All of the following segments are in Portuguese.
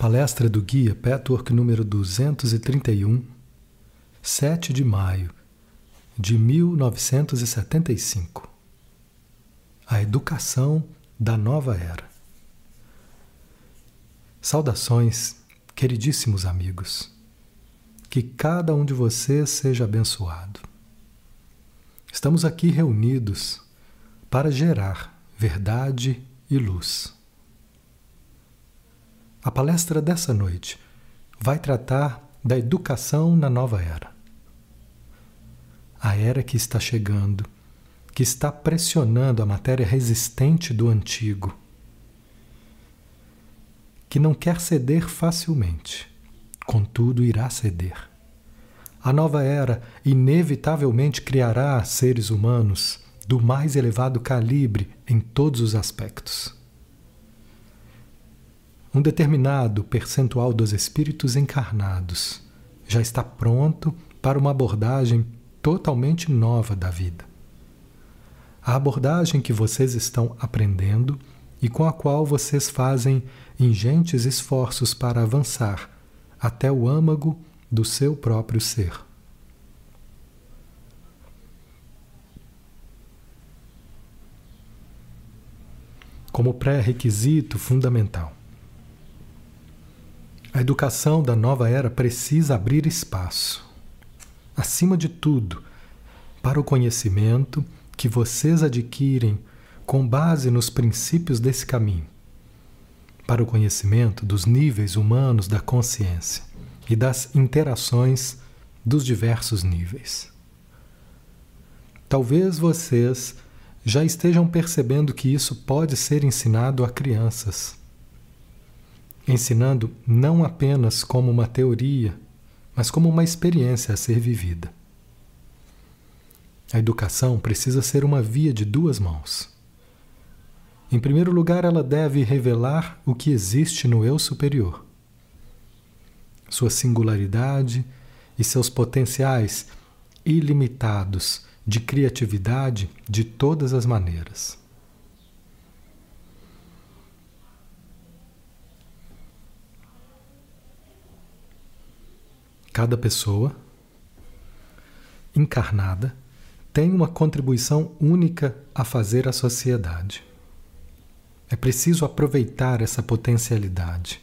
Palestra do Guia Petwork número 231, 7 de maio de 1975. A educação da nova era. Saudações, queridíssimos amigos. Que cada um de vocês seja abençoado. Estamos aqui reunidos para gerar verdade e luz. A palestra dessa noite vai tratar da educação na nova era. A era que está chegando, que está pressionando a matéria resistente do antigo, que não quer ceder facilmente, contudo irá ceder. A nova era inevitavelmente criará seres humanos do mais elevado calibre em todos os aspectos um determinado percentual dos espíritos encarnados já está pronto para uma abordagem totalmente nova da vida. A abordagem que vocês estão aprendendo e com a qual vocês fazem ingentes esforços para avançar até o âmago do seu próprio ser. Como pré-requisito fundamental, a educação da nova era precisa abrir espaço, acima de tudo, para o conhecimento que vocês adquirem com base nos princípios desse caminho, para o conhecimento dos níveis humanos da consciência e das interações dos diversos níveis. Talvez vocês já estejam percebendo que isso pode ser ensinado a crianças ensinando não apenas como uma teoria, mas como uma experiência a ser vivida. A educação precisa ser uma via de duas mãos. Em primeiro lugar, ela deve revelar o que existe no eu superior, sua singularidade e seus potenciais ilimitados de criatividade de todas as maneiras. Cada pessoa encarnada tem uma contribuição única a fazer à sociedade. É preciso aproveitar essa potencialidade.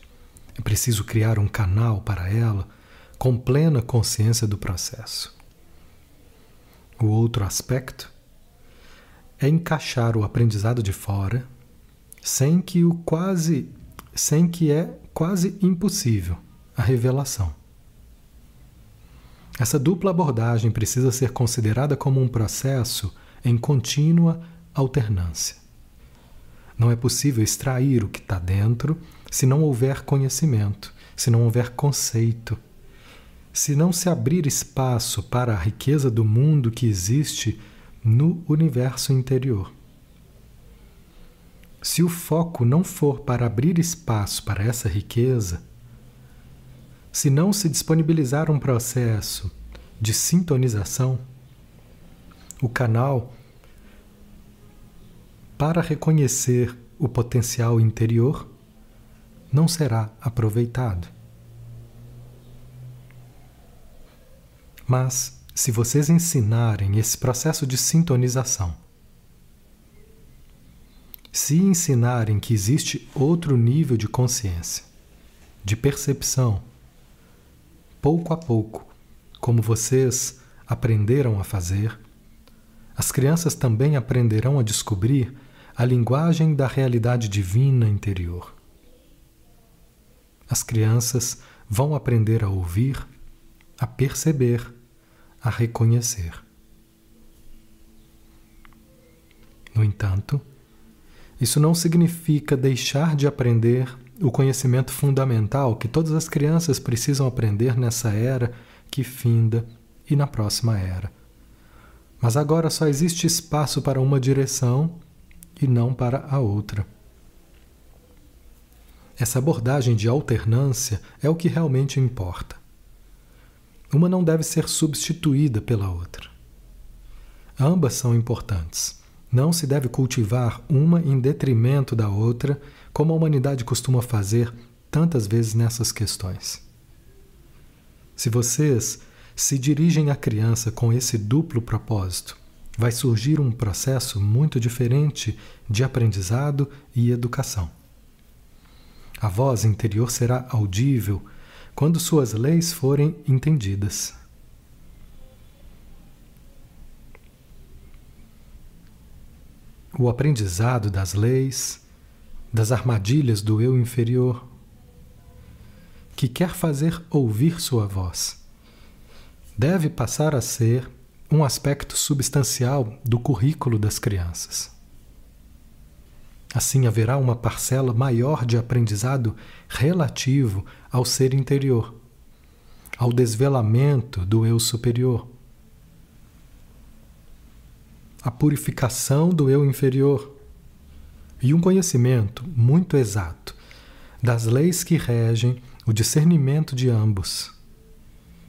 É preciso criar um canal para ela com plena consciência do processo. O outro aspecto é encaixar o aprendizado de fora sem que o quase sem que é quase impossível a revelação. Essa dupla abordagem precisa ser considerada como um processo em contínua alternância. Não é possível extrair o que está dentro se não houver conhecimento, se não houver conceito, se não se abrir espaço para a riqueza do mundo que existe no universo interior. Se o foco não for para abrir espaço para essa riqueza, se não se disponibilizar um processo de sintonização, o canal para reconhecer o potencial interior não será aproveitado. Mas, se vocês ensinarem esse processo de sintonização, se ensinarem que existe outro nível de consciência, de percepção, pouco a pouco, como vocês aprenderam a fazer, as crianças também aprenderão a descobrir a linguagem da realidade divina interior. As crianças vão aprender a ouvir, a perceber, a reconhecer. No entanto, isso não significa deixar de aprender o conhecimento fundamental que todas as crianças precisam aprender nessa era que finda e na próxima era. Mas agora só existe espaço para uma direção e não para a outra. Essa abordagem de alternância é o que realmente importa. Uma não deve ser substituída pela outra. Ambas são importantes. Não se deve cultivar uma em detrimento da outra como a humanidade costuma fazer tantas vezes nessas questões. Se vocês se dirigem à criança com esse duplo propósito, vai surgir um processo muito diferente de aprendizado e educação. A voz interior será audível quando suas leis forem entendidas. O aprendizado das leis, das armadilhas do eu inferior, que quer fazer ouvir sua voz, deve passar a ser um aspecto substancial do currículo das crianças. Assim haverá uma parcela maior de aprendizado relativo ao ser interior, ao desvelamento do eu superior, à purificação do eu inferior e um conhecimento muito exato das leis que regem o discernimento de ambos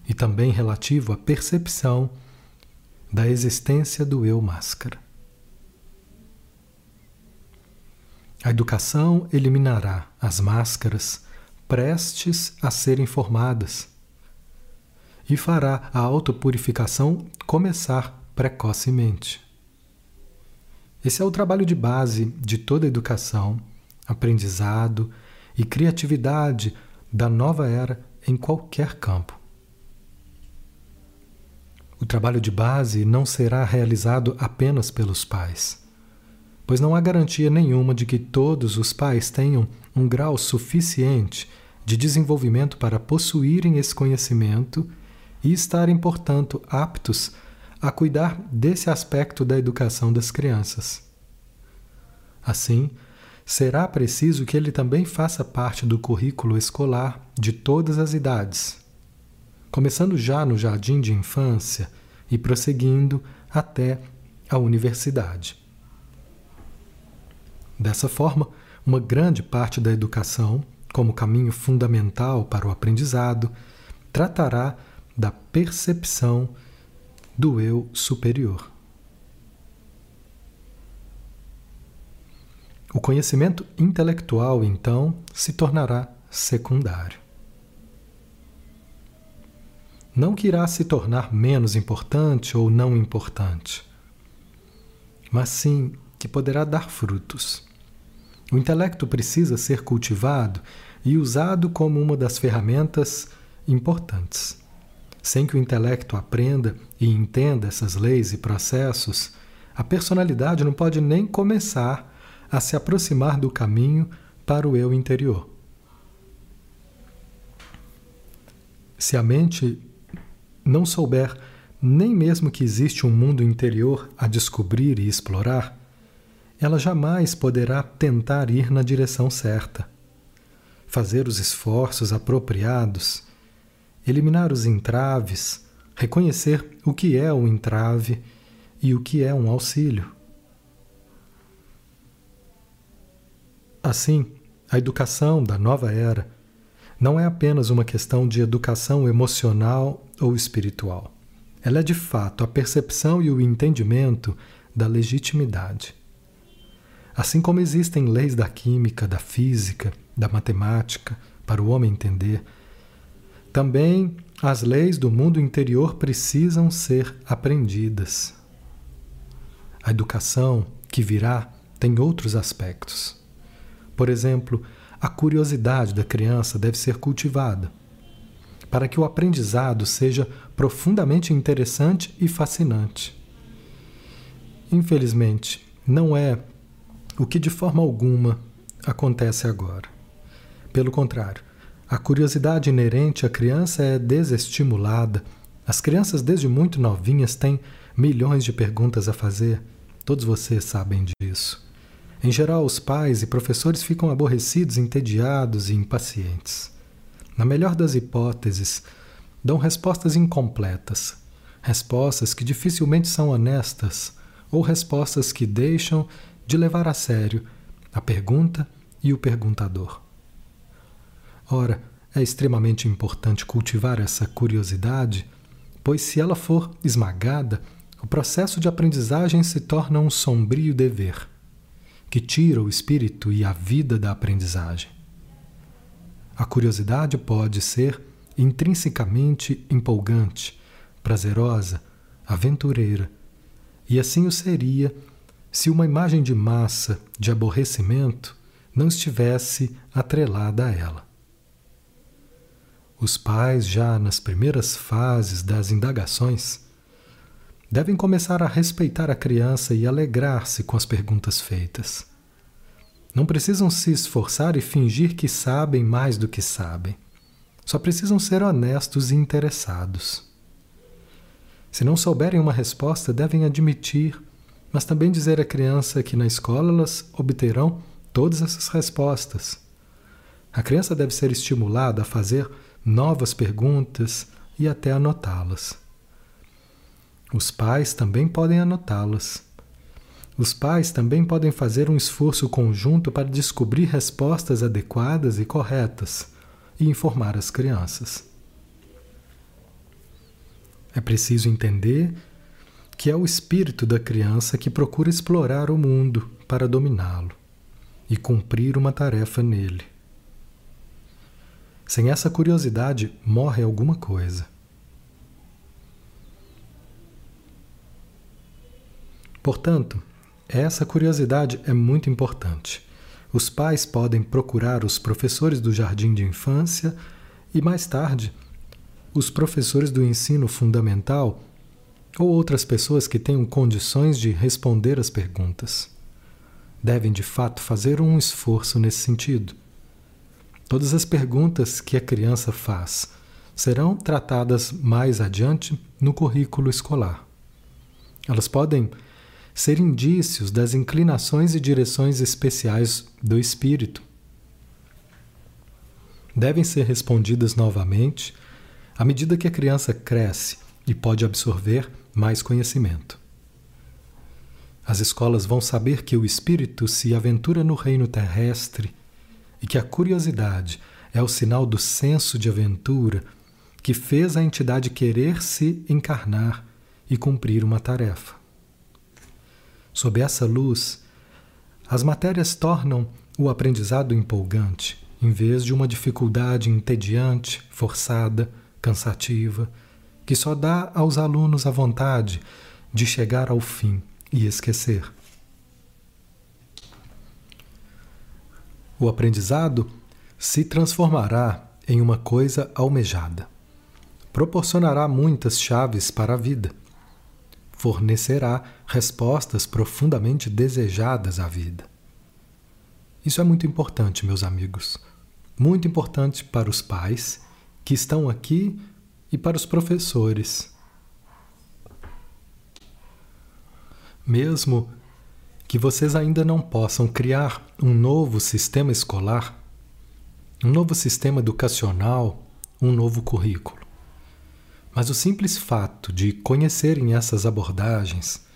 e também relativo à percepção da existência do eu máscara. A educação eliminará as máscaras prestes a serem formadas e fará a autopurificação começar precocemente. Esse é o trabalho de base de toda educação, aprendizado e criatividade da nova era em qualquer campo. O trabalho de base não será realizado apenas pelos pais, pois não há garantia nenhuma de que todos os pais tenham um grau suficiente de desenvolvimento para possuírem esse conhecimento e estarem, portanto, aptos a cuidar desse aspecto da educação das crianças. Assim, será preciso que ele também faça parte do currículo escolar de todas as idades começando já no jardim de infância e prosseguindo até a universidade. Dessa forma, uma grande parte da educação, como caminho fundamental para o aprendizado, tratará da percepção do eu superior. O conhecimento intelectual, então, se tornará secundário não que irá se tornar menos importante ou não importante, mas sim que poderá dar frutos. O intelecto precisa ser cultivado e usado como uma das ferramentas importantes. Sem que o intelecto aprenda e entenda essas leis e processos, a personalidade não pode nem começar a se aproximar do caminho para o eu interior. Se a mente não souber nem mesmo que existe um mundo interior a descobrir e explorar, ela jamais poderá tentar ir na direção certa, fazer os esforços apropriados, eliminar os entraves, reconhecer o que é um entrave e o que é um auxílio. Assim, a educação da nova era não é apenas uma questão de educação emocional ou espiritual. Ela é de fato a percepção e o entendimento da legitimidade. Assim como existem leis da química, da física, da matemática para o homem entender, também as leis do mundo interior precisam ser aprendidas. A educação que virá tem outros aspectos. Por exemplo, a curiosidade da criança deve ser cultivada, para que o aprendizado seja profundamente interessante e fascinante. Infelizmente, não é o que de forma alguma acontece agora. Pelo contrário, a curiosidade inerente à criança é desestimulada. As crianças, desde muito novinhas, têm milhões de perguntas a fazer. Todos vocês sabem disso. Em geral, os pais e professores ficam aborrecidos, entediados e impacientes. Na melhor das hipóteses, dão respostas incompletas, respostas que dificilmente são honestas ou respostas que deixam de levar a sério a pergunta e o perguntador. Ora, é extremamente importante cultivar essa curiosidade, pois se ela for esmagada, o processo de aprendizagem se torna um sombrio dever que tira o espírito e a vida da aprendizagem. a curiosidade pode ser intrinsecamente empolgante, prazerosa, aventureira, e assim o seria se uma imagem de massa de aborrecimento não estivesse atrelada a ela. Os pais, já nas primeiras fases das indagações, devem começar a respeitar a criança e alegrar-se com as perguntas feitas. Não precisam se esforçar e fingir que sabem mais do que sabem. Só precisam ser honestos e interessados. Se não souberem uma resposta, devem admitir, mas também dizer à criança que na escola elas obterão todas essas respostas. A criança deve ser estimulada a fazer novas perguntas e até anotá-las. Os pais também podem anotá-las. Os pais também podem fazer um esforço conjunto para descobrir respostas adequadas e corretas e informar as crianças. É preciso entender que é o espírito da criança que procura explorar o mundo para dominá-lo e cumprir uma tarefa nele. Sem essa curiosidade, morre alguma coisa. Portanto, essa curiosidade é muito importante. Os pais podem procurar os professores do jardim de infância e, mais tarde, os professores do ensino fundamental ou outras pessoas que tenham condições de responder as perguntas. Devem, de fato, fazer um esforço nesse sentido. Todas as perguntas que a criança faz serão tratadas mais adiante no currículo escolar. Elas podem ser indícios das inclinações e direções especiais do espírito. Devem ser respondidas novamente à medida que a criança cresce e pode absorver mais conhecimento. As escolas vão saber que o espírito se aventura no reino terrestre e que a curiosidade é o sinal do senso de aventura que fez a entidade querer se encarnar e cumprir uma tarefa. Sob essa luz, as matérias tornam o aprendizado empolgante, em vez de uma dificuldade entediante, forçada, cansativa, que só dá aos alunos a vontade de chegar ao fim e esquecer. O aprendizado se transformará em uma coisa almejada. Proporcionará muitas chaves para a vida. Fornecerá respostas profundamente desejadas à vida. Isso é muito importante, meus amigos. Muito importante para os pais que estão aqui e para os professores. Mesmo que vocês ainda não possam criar um novo sistema escolar, um novo sistema educacional, um novo currículo. Mas o simples fato de conhecerem essas abordagens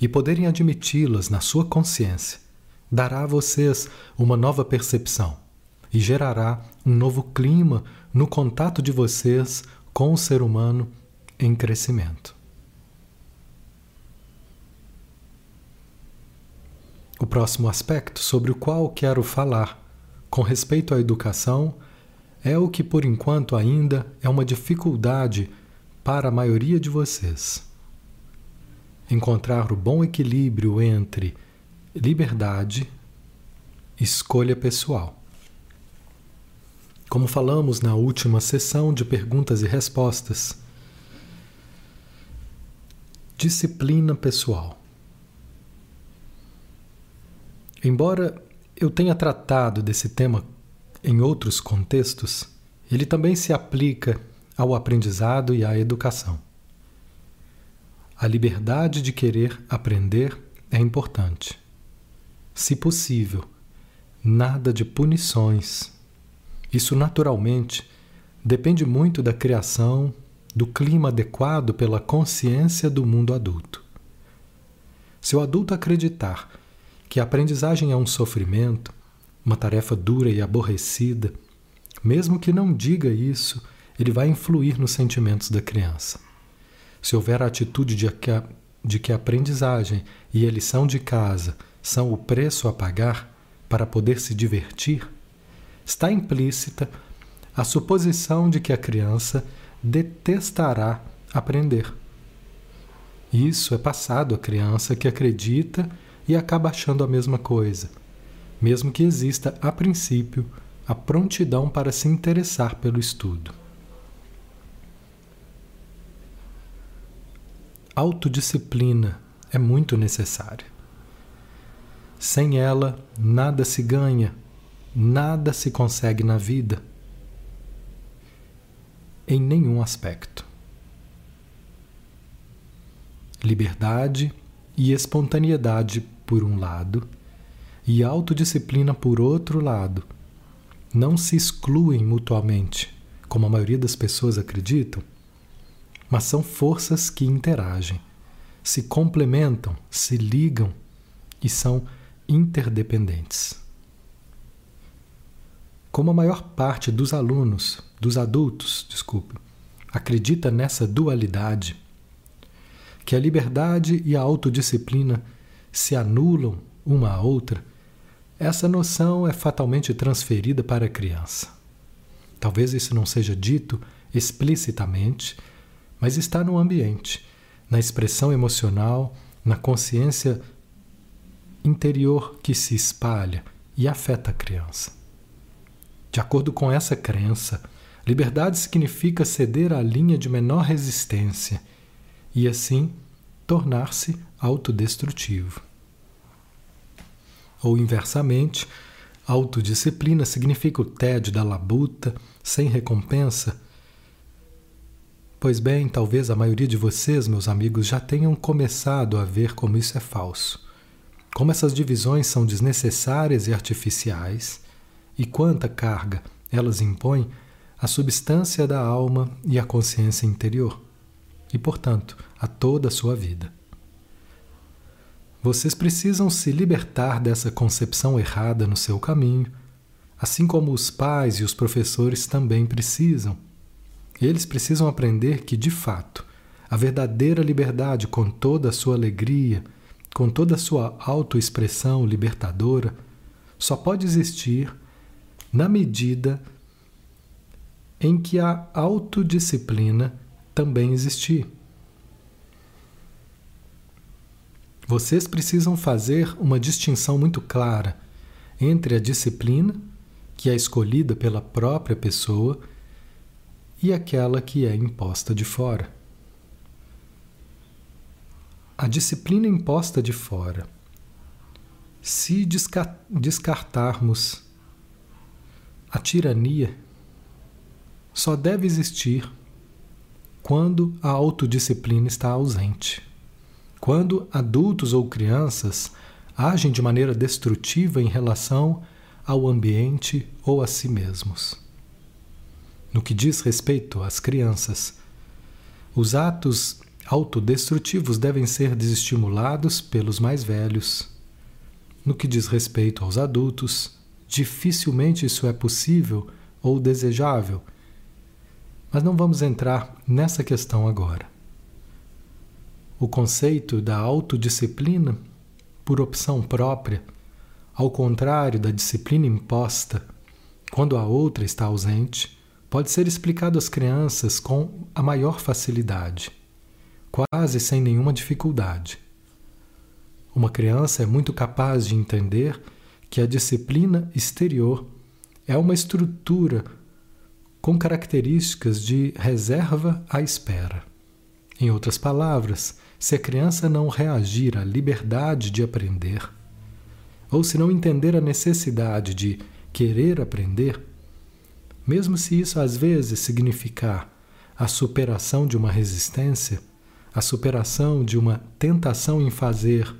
e poderem admiti-las na sua consciência dará a vocês uma nova percepção e gerará um novo clima no contato de vocês com o ser humano em crescimento. O próximo aspecto sobre o qual quero falar com respeito à educação é o que, por enquanto, ainda é uma dificuldade para a maioria de vocês. Encontrar o bom equilíbrio entre liberdade e escolha pessoal. Como falamos na última sessão de perguntas e respostas, disciplina pessoal. Embora eu tenha tratado desse tema em outros contextos, ele também se aplica ao aprendizado e à educação. A liberdade de querer aprender é importante. Se possível, nada de punições. Isso naturalmente depende muito da criação, do clima adequado pela consciência do mundo adulto. Se o adulto acreditar que a aprendizagem é um sofrimento, uma tarefa dura e aborrecida, mesmo que não diga isso, ele vai influir nos sentimentos da criança. Se houver a atitude de que a, de que a aprendizagem e a lição de casa são o preço a pagar para poder se divertir, está implícita a suposição de que a criança detestará aprender. Isso é passado à criança que acredita e acaba achando a mesma coisa, mesmo que exista, a princípio, a prontidão para se interessar pelo estudo. Autodisciplina é muito necessária. Sem ela, nada se ganha, nada se consegue na vida, em nenhum aspecto. Liberdade e espontaneidade por um lado, e autodisciplina por outro lado, não se excluem mutuamente, como a maioria das pessoas acreditam, mas são forças que interagem, se complementam, se ligam e são interdependentes. Como a maior parte dos alunos, dos adultos, desculpe, acredita nessa dualidade, que a liberdade e a autodisciplina se anulam uma à outra, essa noção é fatalmente transferida para a criança. Talvez isso não seja dito explicitamente, mas está no ambiente, na expressão emocional, na consciência interior que se espalha e afeta a criança. De acordo com essa crença, liberdade significa ceder à linha de menor resistência e, assim, tornar-se autodestrutivo. Ou, inversamente, autodisciplina significa o tédio da labuta, sem recompensa. Pois bem, talvez a maioria de vocês, meus amigos, já tenham começado a ver como isso é falso. Como essas divisões são desnecessárias e artificiais, e quanta carga elas impõem à substância da alma e à consciência interior, e, portanto, a toda a sua vida. Vocês precisam se libertar dessa concepção errada no seu caminho, assim como os pais e os professores também precisam. Eles precisam aprender que, de fato, a verdadeira liberdade, com toda a sua alegria, com toda a sua autoexpressão libertadora, só pode existir na medida em que a autodisciplina também existir. Vocês precisam fazer uma distinção muito clara entre a disciplina, que é escolhida pela própria pessoa, e aquela que é imposta de fora. A disciplina imposta de fora, se descartarmos a tirania, só deve existir quando a autodisciplina está ausente. Quando adultos ou crianças agem de maneira destrutiva em relação ao ambiente ou a si mesmos. No que diz respeito às crianças, os atos autodestrutivos devem ser desestimulados pelos mais velhos. No que diz respeito aos adultos, dificilmente isso é possível ou desejável. Mas não vamos entrar nessa questão agora. O conceito da autodisciplina, por opção própria, ao contrário da disciplina imposta, quando a outra está ausente, pode ser explicado às crianças com a maior facilidade quase sem nenhuma dificuldade. Uma criança é muito capaz de entender que a disciplina exterior é uma estrutura com características de reserva à espera. Em outras palavras, se a criança não reagir à liberdade de aprender, ou se não entender a necessidade de querer aprender, mesmo se isso às vezes significar a superação de uma resistência, a superação de uma tentação em fazer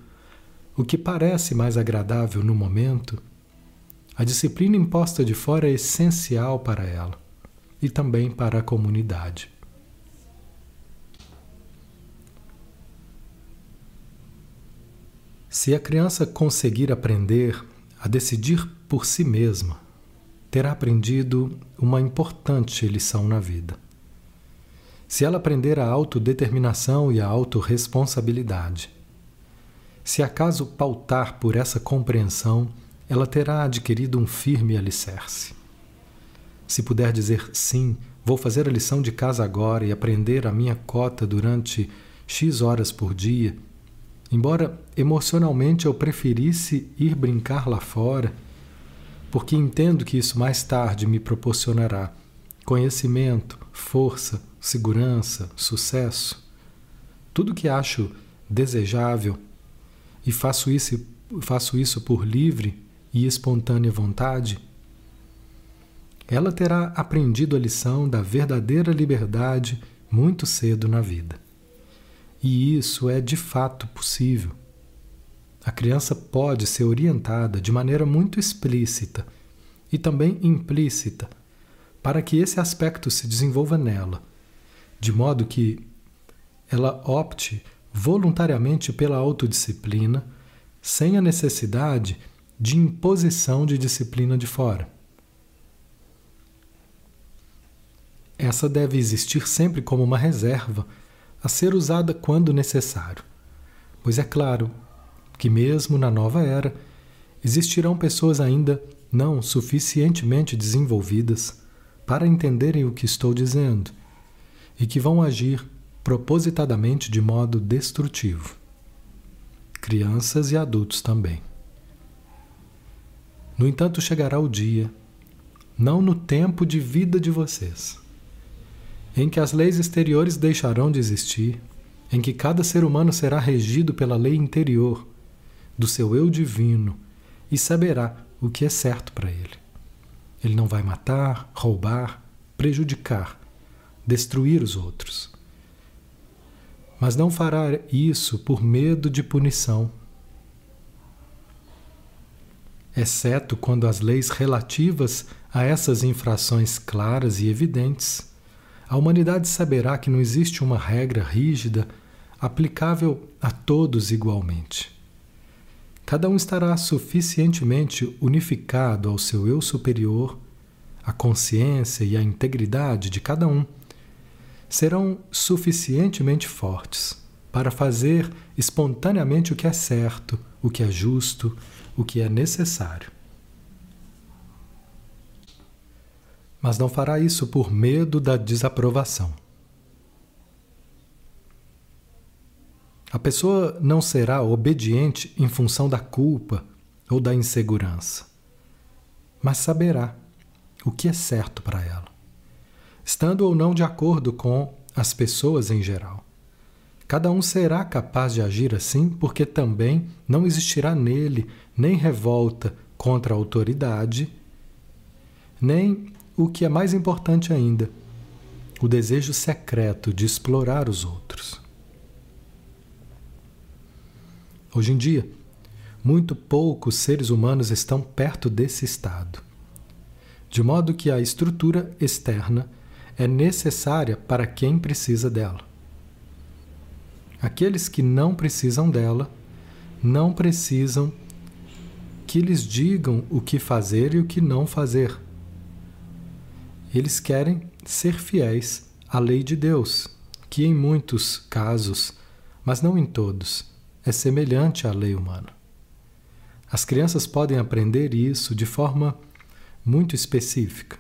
o que parece mais agradável no momento, a disciplina imposta de fora é essencial para ela e também para a comunidade. Se a criança conseguir aprender a decidir por si mesma, terá aprendido uma importante lição na vida. Se ela aprender a autodeterminação e a autorresponsabilidade, se acaso pautar por essa compreensão, ela terá adquirido um firme alicerce. se puder dizer sim, vou fazer a lição de casa agora e aprender a minha cota durante X horas por dia, embora emocionalmente eu preferisse ir brincar lá fora, porque entendo que isso mais tarde me proporcionará conhecimento, força, segurança, sucesso, tudo que acho desejável e faço isso, faço isso por livre e espontânea vontade, ela terá aprendido a lição da verdadeira liberdade muito cedo na vida. E isso é de fato possível. A criança pode ser orientada de maneira muito explícita e também implícita para que esse aspecto se desenvolva nela, de modo que ela opte voluntariamente pela autodisciplina, sem a necessidade de imposição de disciplina de fora. Essa deve existir sempre como uma reserva a ser usada quando necessário, pois é claro que, mesmo na nova era, existirão pessoas ainda não suficientemente desenvolvidas para entenderem o que estou dizendo e que vão agir propositadamente de modo destrutivo. Crianças e adultos também. No entanto, chegará o dia, não no tempo de vida de vocês, em que as leis exteriores deixarão de existir, em que cada ser humano será regido pela lei interior do seu eu divino e saberá o que é certo para ele. Ele não vai matar, roubar, prejudicar, destruir os outros. Mas não fará isso por medo de punição, exceto quando as leis relativas a essas infrações claras e evidentes a humanidade saberá que não existe uma regra rígida aplicável a todos igualmente. Cada um estará suficientemente unificado ao seu eu superior, a consciência e a integridade de cada um serão suficientemente fortes para fazer espontaneamente o que é certo, o que é justo, o que é necessário. mas não fará isso por medo da desaprovação. A pessoa não será obediente em função da culpa ou da insegurança, mas saberá o que é certo para ela, estando ou não de acordo com as pessoas em geral. Cada um será capaz de agir assim porque também não existirá nele nem revolta contra a autoridade, nem o que é mais importante ainda, o desejo secreto de explorar os outros. Hoje em dia, muito poucos seres humanos estão perto desse estado, de modo que a estrutura externa é necessária para quem precisa dela. Aqueles que não precisam dela não precisam que lhes digam o que fazer e o que não fazer eles querem ser fiéis à lei de Deus, que em muitos casos, mas não em todos, é semelhante à lei humana. As crianças podem aprender isso de forma muito específica.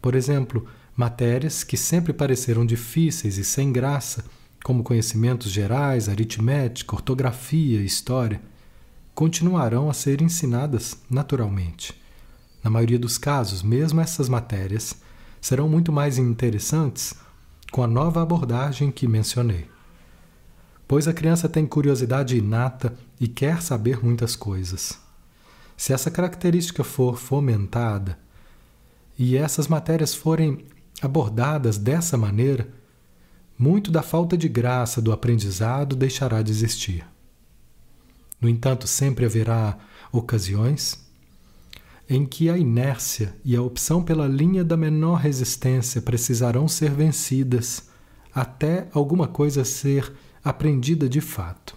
Por exemplo, matérias que sempre pareceram difíceis e sem graça, como conhecimentos gerais, aritmética, ortografia história, continuarão a ser ensinadas naturalmente. Na maioria dos casos, mesmo essas matérias serão muito mais interessantes com a nova abordagem que mencionei. Pois a criança tem curiosidade inata e quer saber muitas coisas. Se essa característica for fomentada e essas matérias forem abordadas dessa maneira, muito da falta de graça do aprendizado deixará de existir. No entanto, sempre haverá ocasiões em que a inércia e a opção pela linha da menor resistência precisarão ser vencidas até alguma coisa ser aprendida de fato.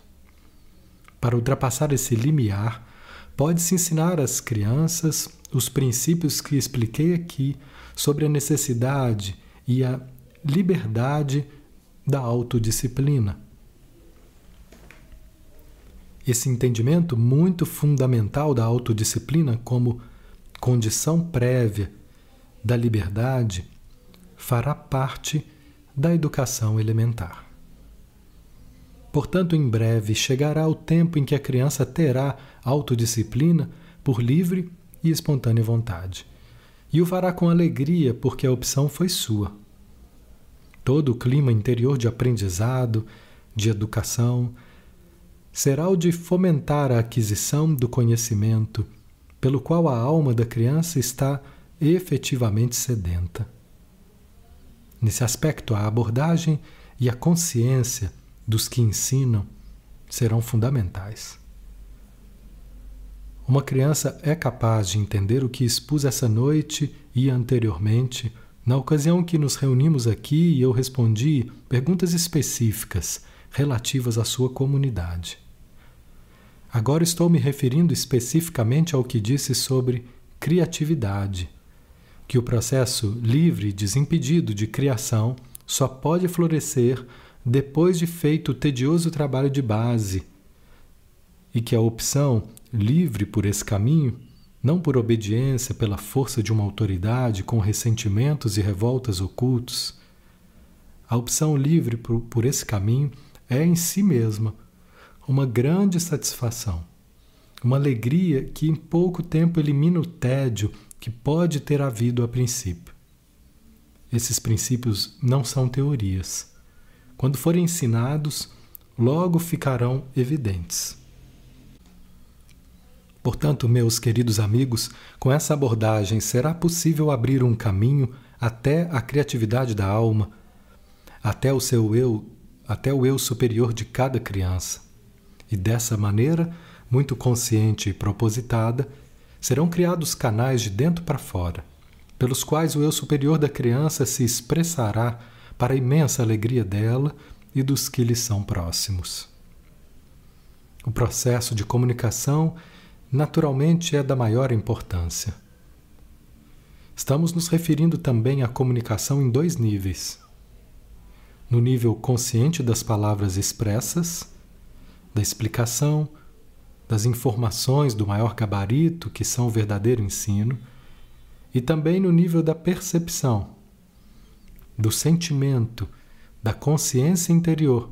Para ultrapassar esse limiar, pode-se ensinar às crianças os princípios que expliquei aqui sobre a necessidade e a liberdade da autodisciplina. Esse entendimento muito fundamental da autodisciplina como condição prévia da liberdade fará parte da educação elementar. Portanto, em breve chegará o tempo em que a criança terá autodisciplina por livre e espontânea vontade. E o fará com alegria, porque a opção foi sua. Todo o clima interior de aprendizado, de educação, será o de fomentar a aquisição do conhecimento, pelo qual a alma da criança está efetivamente sedenta. Nesse aspecto, a abordagem e a consciência dos que ensinam serão fundamentais. Uma criança é capaz de entender o que expus essa noite e anteriormente, na ocasião que nos reunimos aqui e eu respondi perguntas específicas relativas à sua comunidade. Agora estou me referindo especificamente ao que disse sobre criatividade, que o processo livre e desimpedido de criação só pode florescer depois de feito o tedioso trabalho de base, e que a opção livre por esse caminho, não por obediência pela força de uma autoridade com ressentimentos e revoltas ocultos. A opção livre por, por esse caminho é em si mesma uma grande satisfação, uma alegria que em pouco tempo elimina o tédio que pode ter havido a princípio. Esses princípios não são teorias. Quando forem ensinados, logo ficarão evidentes. Portanto, meus queridos amigos, com essa abordagem será possível abrir um caminho até a criatividade da alma, até o seu eu, até o eu superior de cada criança. E dessa maneira, muito consciente e propositada, serão criados canais de dentro para fora, pelos quais o eu superior da criança se expressará para a imensa alegria dela e dos que lhe são próximos. O processo de comunicação naturalmente é da maior importância. Estamos nos referindo também à comunicação em dois níveis. No nível consciente das palavras expressas, da explicação, das informações do maior gabarito, que são o verdadeiro ensino, e também no nível da percepção, do sentimento, da consciência interior,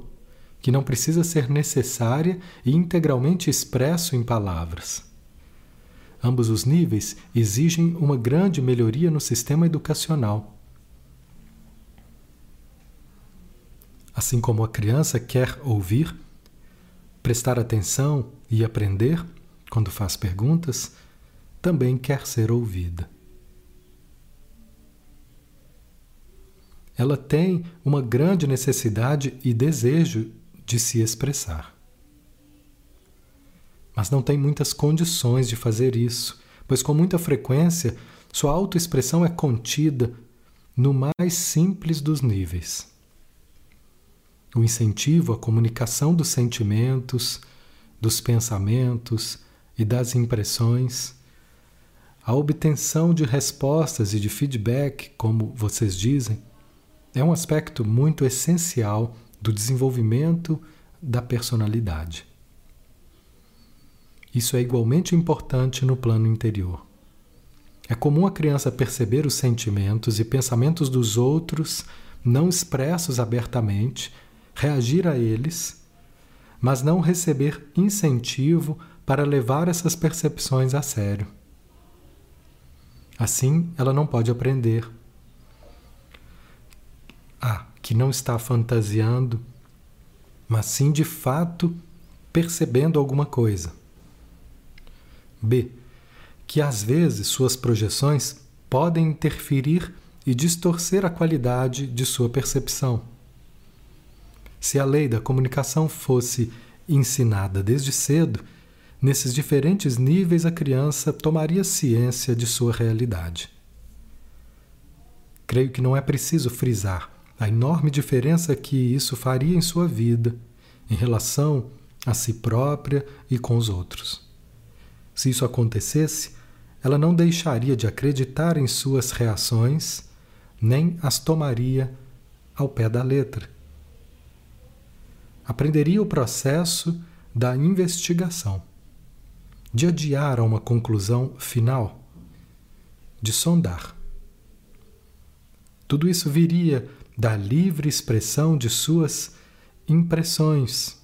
que não precisa ser necessária e integralmente expresso em palavras. Ambos os níveis exigem uma grande melhoria no sistema educacional. Assim como a criança quer ouvir, prestar atenção e aprender quando faz perguntas, também quer ser ouvida. Ela tem uma grande necessidade e desejo de se expressar mas não tem muitas condições de fazer isso, pois com muita frequência sua autoexpressão é contida no mais simples dos níveis. O incentivo à comunicação dos sentimentos, dos pensamentos e das impressões, a obtenção de respostas e de feedback, como vocês dizem, é um aspecto muito essencial do desenvolvimento da personalidade. Isso é igualmente importante no plano interior. É comum a criança perceber os sentimentos e pensamentos dos outros não expressos abertamente, reagir a eles, mas não receber incentivo para levar essas percepções a sério. Assim, ela não pode aprender. A. Que não está fantasiando, mas sim de fato percebendo alguma coisa. B. Que às vezes suas projeções podem interferir e distorcer a qualidade de sua percepção. Se a lei da comunicação fosse ensinada desde cedo, nesses diferentes níveis a criança tomaria ciência de sua realidade. Creio que não é preciso frisar a enorme diferença que isso faria em sua vida, em relação a si própria e com os outros. Se isso acontecesse, ela não deixaria de acreditar em suas reações, nem as tomaria ao pé da letra. Aprenderia o processo da investigação, de adiar a uma conclusão final, de sondar, Tudo isso viria da livre expressão de suas impressões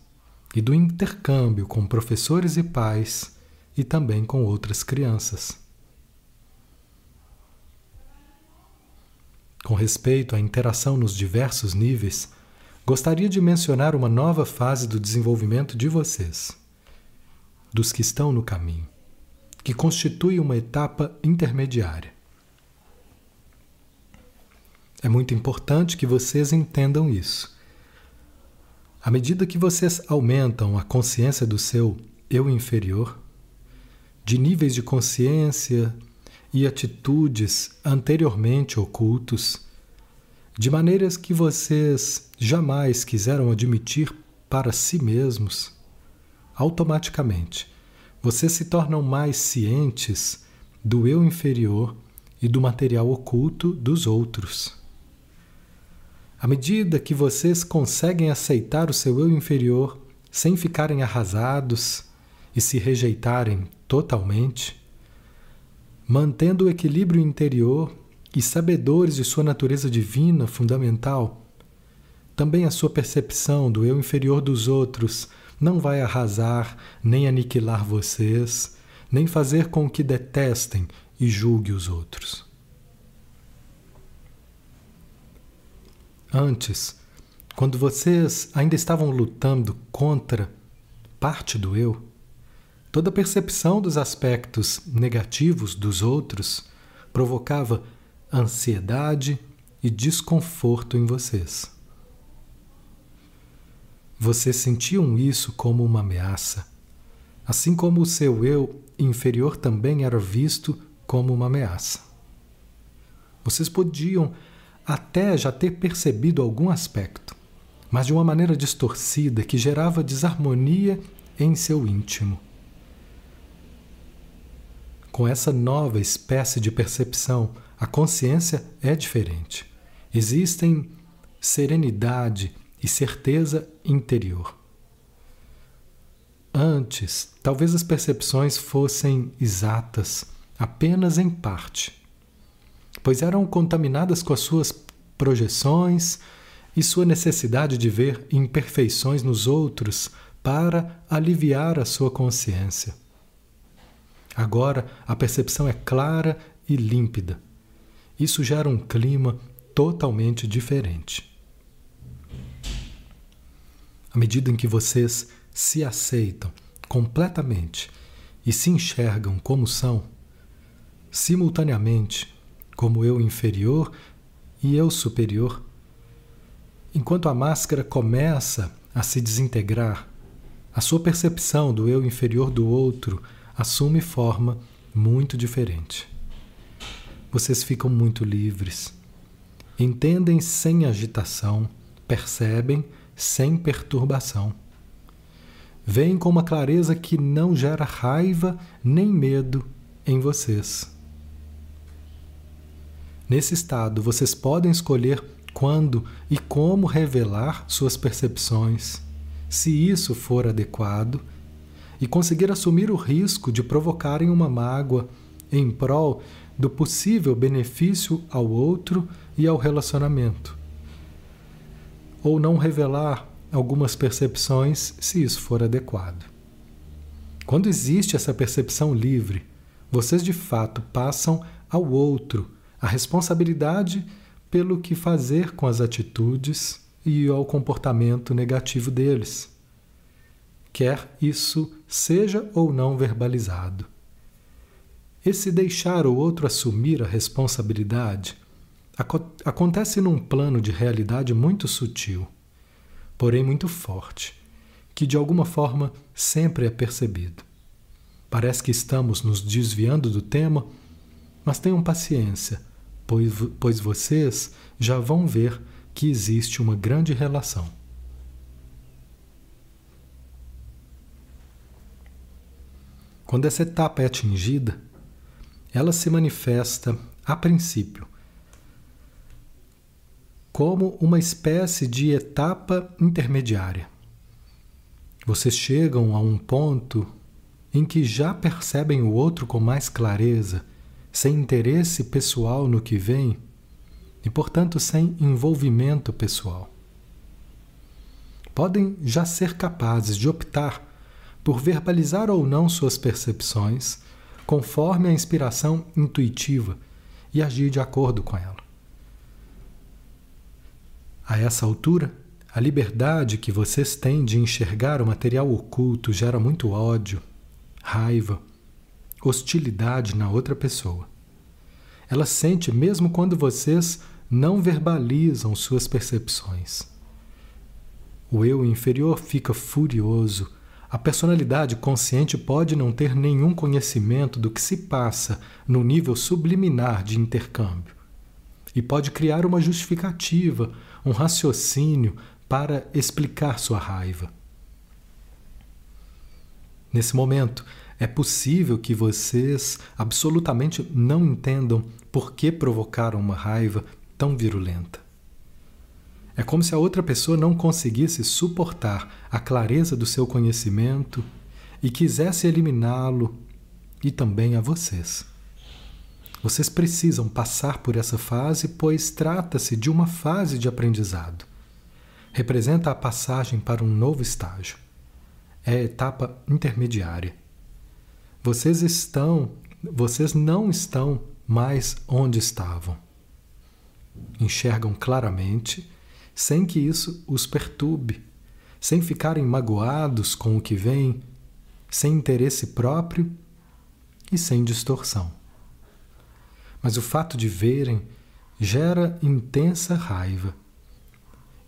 e do intercâmbio com professores e pais e também com outras crianças. Com respeito à interação nos diversos níveis, gostaria de mencionar uma nova fase do desenvolvimento de vocês, dos que estão no caminho, que constitui uma etapa intermediária. É muito importante que vocês entendam isso. À medida que vocês aumentam a consciência do seu eu inferior, de níveis de consciência e atitudes anteriormente ocultos, de maneiras que vocês jamais quiseram admitir para si mesmos, automaticamente vocês se tornam mais cientes do eu inferior e do material oculto dos outros. À medida que vocês conseguem aceitar o seu eu inferior sem ficarem arrasados e se rejeitarem totalmente, mantendo o equilíbrio interior e sabedores de sua natureza divina fundamental, também a sua percepção do eu inferior dos outros não vai arrasar nem aniquilar vocês, nem fazer com que detestem e julgue os outros. Antes, quando vocês ainda estavam lutando contra parte do eu, toda percepção dos aspectos negativos dos outros provocava ansiedade e desconforto em vocês. Vocês sentiam isso como uma ameaça, assim como o seu eu inferior também era visto como uma ameaça. Vocês podiam até já ter percebido algum aspecto, mas de uma maneira distorcida que gerava desarmonia em seu íntimo. Com essa nova espécie de percepção, a consciência é diferente. Existem serenidade e certeza interior. Antes, talvez as percepções fossem exatas apenas em parte pois eram contaminadas com as suas projeções e sua necessidade de ver imperfeições nos outros para aliviar a sua consciência. Agora a percepção é clara e límpida. Isso gera um clima totalmente diferente. À medida em que vocês se aceitam completamente e se enxergam como são, simultaneamente como eu inferior e eu superior. Enquanto a máscara começa a se desintegrar, a sua percepção do eu inferior do outro assume forma muito diferente. Vocês ficam muito livres. Entendem sem agitação, percebem sem perturbação. Veem com uma clareza que não gera raiva nem medo em vocês. Nesse estado, vocês podem escolher quando e como revelar suas percepções, se isso for adequado, e conseguir assumir o risco de provocarem uma mágoa em prol do possível benefício ao outro e ao relacionamento. Ou não revelar algumas percepções, se isso for adequado. Quando existe essa percepção livre, vocês de fato passam ao outro a responsabilidade pelo que fazer com as atitudes e ao comportamento negativo deles, quer isso seja ou não verbalizado. Esse deixar o outro assumir a responsabilidade acontece num plano de realidade muito sutil, porém muito forte, que de alguma forma sempre é percebido. Parece que estamos nos desviando do tema, mas tenham paciência pois, pois vocês já vão ver que existe uma grande relação. Quando essa etapa é atingida, ela se manifesta, a princípio, como uma espécie de etapa intermediária. Vocês chegam a um ponto em que já percebem o outro com mais clareza sem interesse pessoal no que vem, e, portanto, sem envolvimento pessoal. Podem já ser capazes de optar por verbalizar ou não suas percepções conforme a inspiração intuitiva e agir de acordo com ela. A essa altura, a liberdade que vocês têm de enxergar o material oculto gera muito ódio, raiva, hostilidade na outra pessoa. Ela sente mesmo quando vocês não verbalizam suas percepções. O eu inferior fica furioso. A personalidade consciente pode não ter nenhum conhecimento do que se passa no nível subliminar de intercâmbio e pode criar uma justificativa, um raciocínio para explicar sua raiva. Nesse momento, é possível que vocês absolutamente não entendam por que provocaram uma raiva tão virulenta. É como se a outra pessoa não conseguisse suportar a clareza do seu conhecimento e quisesse eliminá-lo e também a vocês. Vocês precisam passar por essa fase, pois trata-se de uma fase de aprendizado. Representa a passagem para um novo estágio. É a etapa intermediária. Vocês estão, vocês não estão mais onde estavam. Enxergam claramente, sem que isso os perturbe, sem ficarem magoados com o que vem, sem interesse próprio e sem distorção. Mas o fato de verem gera intensa raiva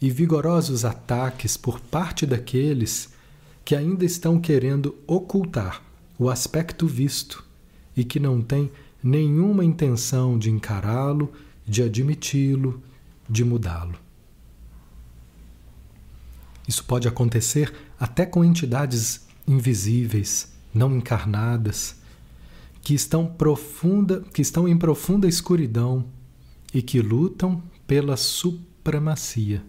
e vigorosos ataques por parte daqueles que ainda estão querendo ocultar o aspecto visto e que não tem nenhuma intenção de encará-lo, de admiti-lo, de mudá-lo. Isso pode acontecer até com entidades invisíveis, não encarnadas, que estão profunda, que estão em profunda escuridão e que lutam pela supremacia.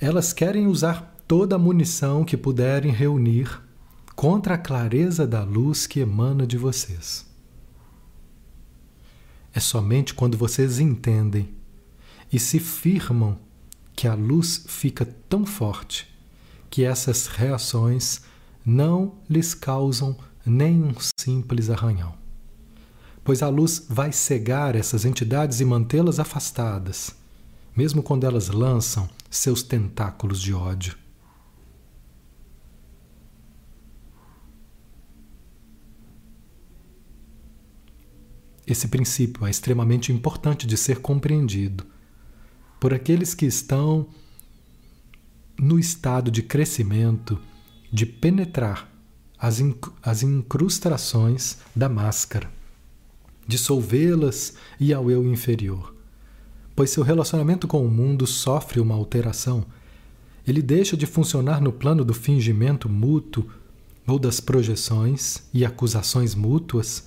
Elas querem usar toda a munição que puderem reunir contra a clareza da luz que emana de vocês. É somente quando vocês entendem e se firmam que a luz fica tão forte que essas reações não lhes causam nem um simples arranhão. Pois a luz vai cegar essas entidades e mantê-las afastadas, mesmo quando elas lançam seus tentáculos de ódio. Esse princípio é extremamente importante de ser compreendido por aqueles que estão no estado de crescimento, de penetrar as, inc as incrustações da máscara, dissolvê-las e ao eu inferior. Pois seu relacionamento com o mundo sofre uma alteração. Ele deixa de funcionar no plano do fingimento mútuo ou das projeções e acusações mútuas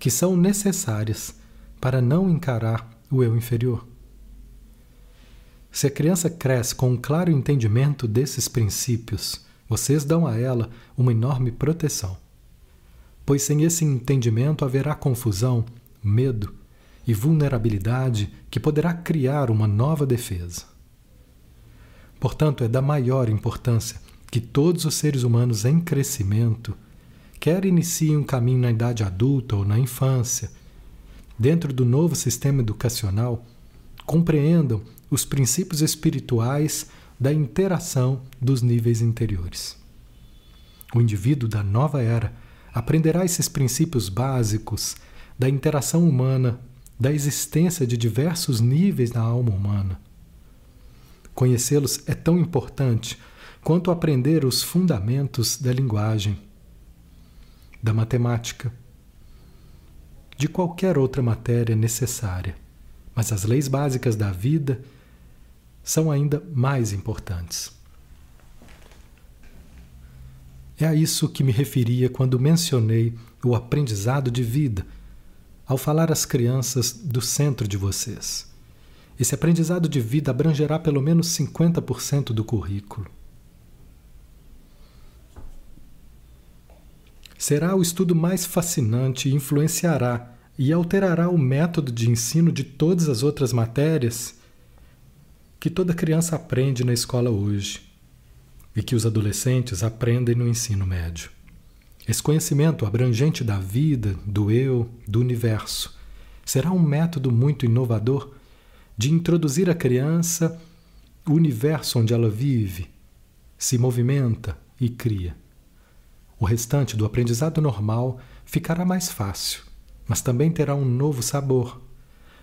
que são necessárias para não encarar o eu inferior. Se a criança cresce com um claro entendimento desses princípios, vocês dão a ela uma enorme proteção. Pois sem esse entendimento haverá confusão, medo e vulnerabilidade que poderá criar uma nova defesa. Portanto, é da maior importância que todos os seres humanos em crescimento quer iniciem um caminho na idade adulta ou na infância, dentro do novo sistema educacional, compreendam os princípios espirituais da interação dos níveis interiores. O indivíduo da nova era aprenderá esses princípios básicos da interação humana, da existência de diversos níveis na alma humana. Conhecê-los é tão importante quanto aprender os fundamentos da linguagem da matemática, de qualquer outra matéria necessária, mas as leis básicas da vida são ainda mais importantes. É a isso que me referia quando mencionei o aprendizado de vida, ao falar às crianças do centro de vocês. Esse aprendizado de vida abrangerá pelo menos 50% do currículo. Será o estudo mais fascinante e influenciará e alterará o método de ensino de todas as outras matérias que toda criança aprende na escola hoje e que os adolescentes aprendem no ensino médio. Esse conhecimento abrangente da vida, do eu, do universo, será um método muito inovador de introduzir a criança o universo onde ela vive, se movimenta e cria. O restante do aprendizado normal ficará mais fácil, mas também terá um novo sabor,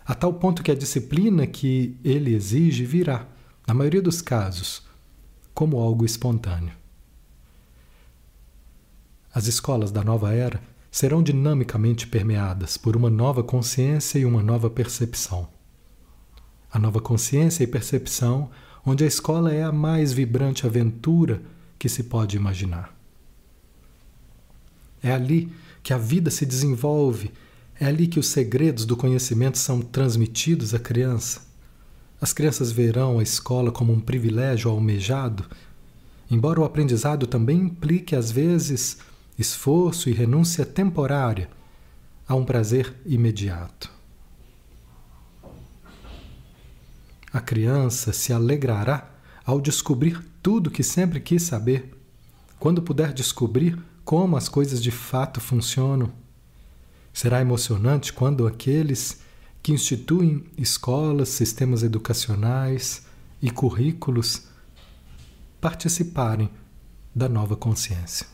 a tal ponto que a disciplina que ele exige virá, na maioria dos casos, como algo espontâneo. As escolas da nova era serão dinamicamente permeadas por uma nova consciência e uma nova percepção. A nova consciência e percepção, onde a escola é a mais vibrante aventura que se pode imaginar. É ali que a vida se desenvolve, é ali que os segredos do conhecimento são transmitidos à criança. As crianças verão a escola como um privilégio almejado, embora o aprendizado também implique, às vezes, esforço e renúncia temporária a um prazer imediato. A criança se alegrará ao descobrir tudo que sempre quis saber, quando puder descobrir como as coisas de fato funcionam. Será emocionante quando aqueles que instituem escolas, sistemas educacionais e currículos participarem da nova consciência.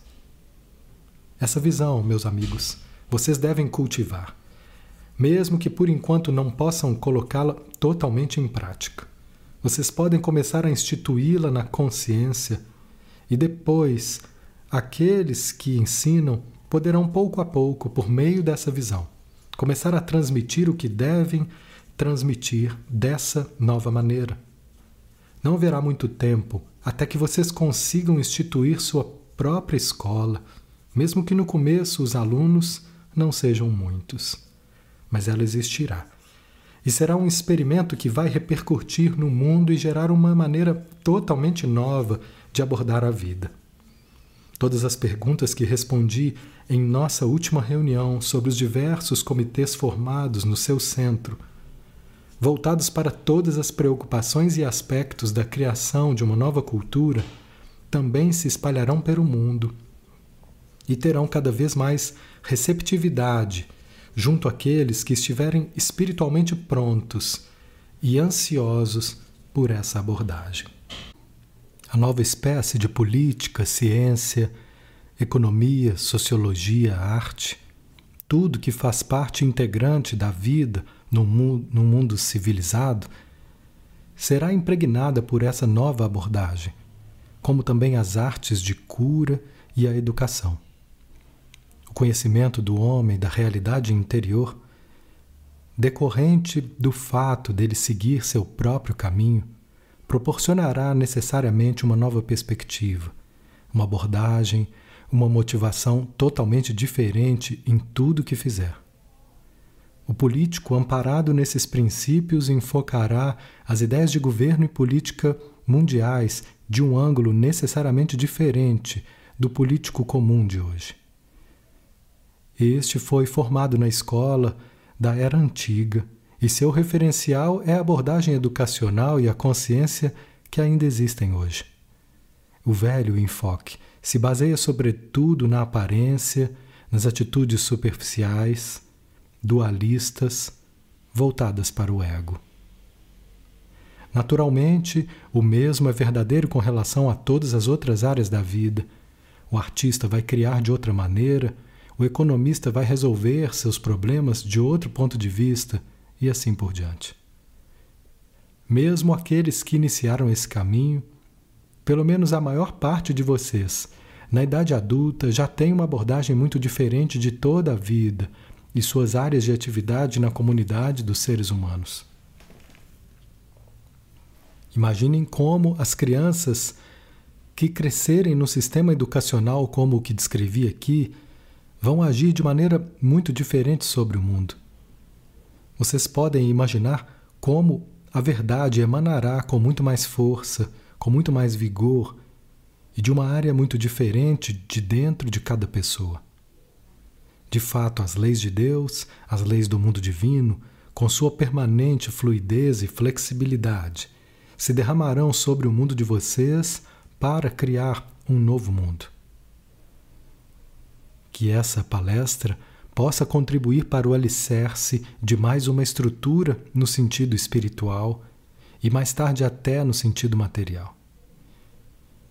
Essa visão, meus amigos, vocês devem cultivar, mesmo que por enquanto não possam colocá-la totalmente em prática. Vocês podem começar a instituí-la na consciência e depois aqueles que ensinam poderão pouco a pouco, por meio dessa visão, começar a transmitir o que devem transmitir dessa nova maneira. Não haverá muito tempo até que vocês consigam instituir sua própria escola, mesmo que no começo os alunos não sejam muitos. Mas ela existirá. E será um experimento que vai repercutir no mundo e gerar uma maneira totalmente nova de abordar a vida. Todas as perguntas que respondi em nossa última reunião sobre os diversos comitês formados no seu centro, voltados para todas as preocupações e aspectos da criação de uma nova cultura, também se espalharão pelo mundo e terão cada vez mais receptividade junto àqueles que estiverem espiritualmente prontos e ansiosos por essa abordagem. A nova espécie de política, ciência, economia, sociologia, arte, tudo que faz parte integrante da vida no mundo, mundo civilizado, será impregnada por essa nova abordagem, como também as artes de cura e a educação. O conhecimento do homem da realidade interior, decorrente do fato dele seguir seu próprio caminho, proporcionará necessariamente uma nova perspectiva, uma abordagem, uma motivação totalmente diferente em tudo que fizer. O político, amparado nesses princípios, enfocará as ideias de governo e política mundiais de um ângulo necessariamente diferente do político comum de hoje. Este foi formado na escola da era antiga e seu referencial é a abordagem educacional e a consciência que ainda existem hoje. O velho enfoque se baseia sobretudo na aparência, nas atitudes superficiais, dualistas, voltadas para o ego. Naturalmente, o mesmo é verdadeiro com relação a todas as outras áreas da vida. O artista vai criar de outra maneira, o economista vai resolver seus problemas de outro ponto de vista e assim por diante. Mesmo aqueles que iniciaram esse caminho, pelo menos a maior parte de vocês, na idade adulta, já tem uma abordagem muito diferente de toda a vida e suas áreas de atividade na comunidade dos seres humanos. Imaginem como as crianças que crescerem no sistema educacional como o que descrevi aqui vão agir de maneira muito diferente sobre o mundo. Vocês podem imaginar como a verdade emanará com muito mais força, com muito mais vigor e de uma área muito diferente de dentro de cada pessoa. De fato, as leis de Deus, as leis do mundo divino, com sua permanente fluidez e flexibilidade, se derramarão sobre o mundo de vocês para criar um novo mundo. Que essa palestra possa contribuir para o alicerce de mais uma estrutura no sentido espiritual e mais tarde até no sentido material.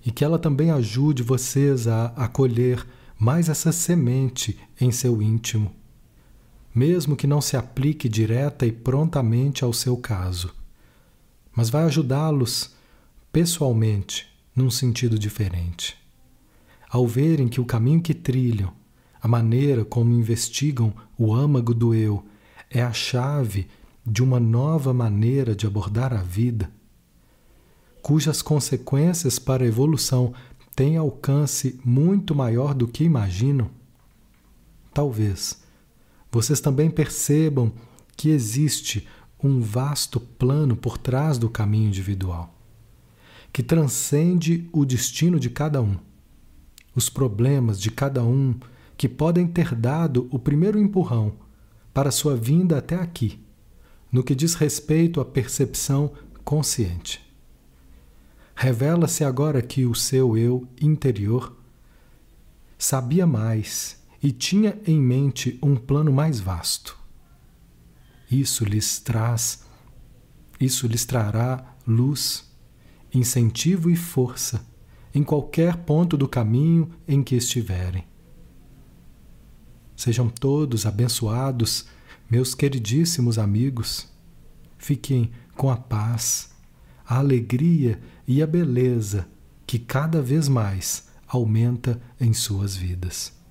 E que ela também ajude vocês a acolher mais essa semente em seu íntimo, mesmo que não se aplique direta e prontamente ao seu caso, mas vai ajudá-los pessoalmente num sentido diferente. Ao verem que o caminho que trilham, a maneira como investigam o âmago do eu, é a chave de uma nova maneira de abordar a vida, cujas consequências para a evolução tem alcance muito maior do que imaginam? Talvez vocês também percebam que existe um vasto plano por trás do caminho individual, que transcende o destino de cada um, os problemas de cada um que podem ter dado o primeiro empurrão para sua vinda até aqui, no que diz respeito à percepção consciente. Revela-se agora que o seu eu interior sabia mais e tinha em mente um plano mais vasto. Isso lhes traz, isso lhes trará luz, incentivo e força em qualquer ponto do caminho em que estiverem. Sejam todos abençoados, meus queridíssimos amigos. Fiquem com a paz a alegria e a beleza que cada vez mais aumenta em suas vidas.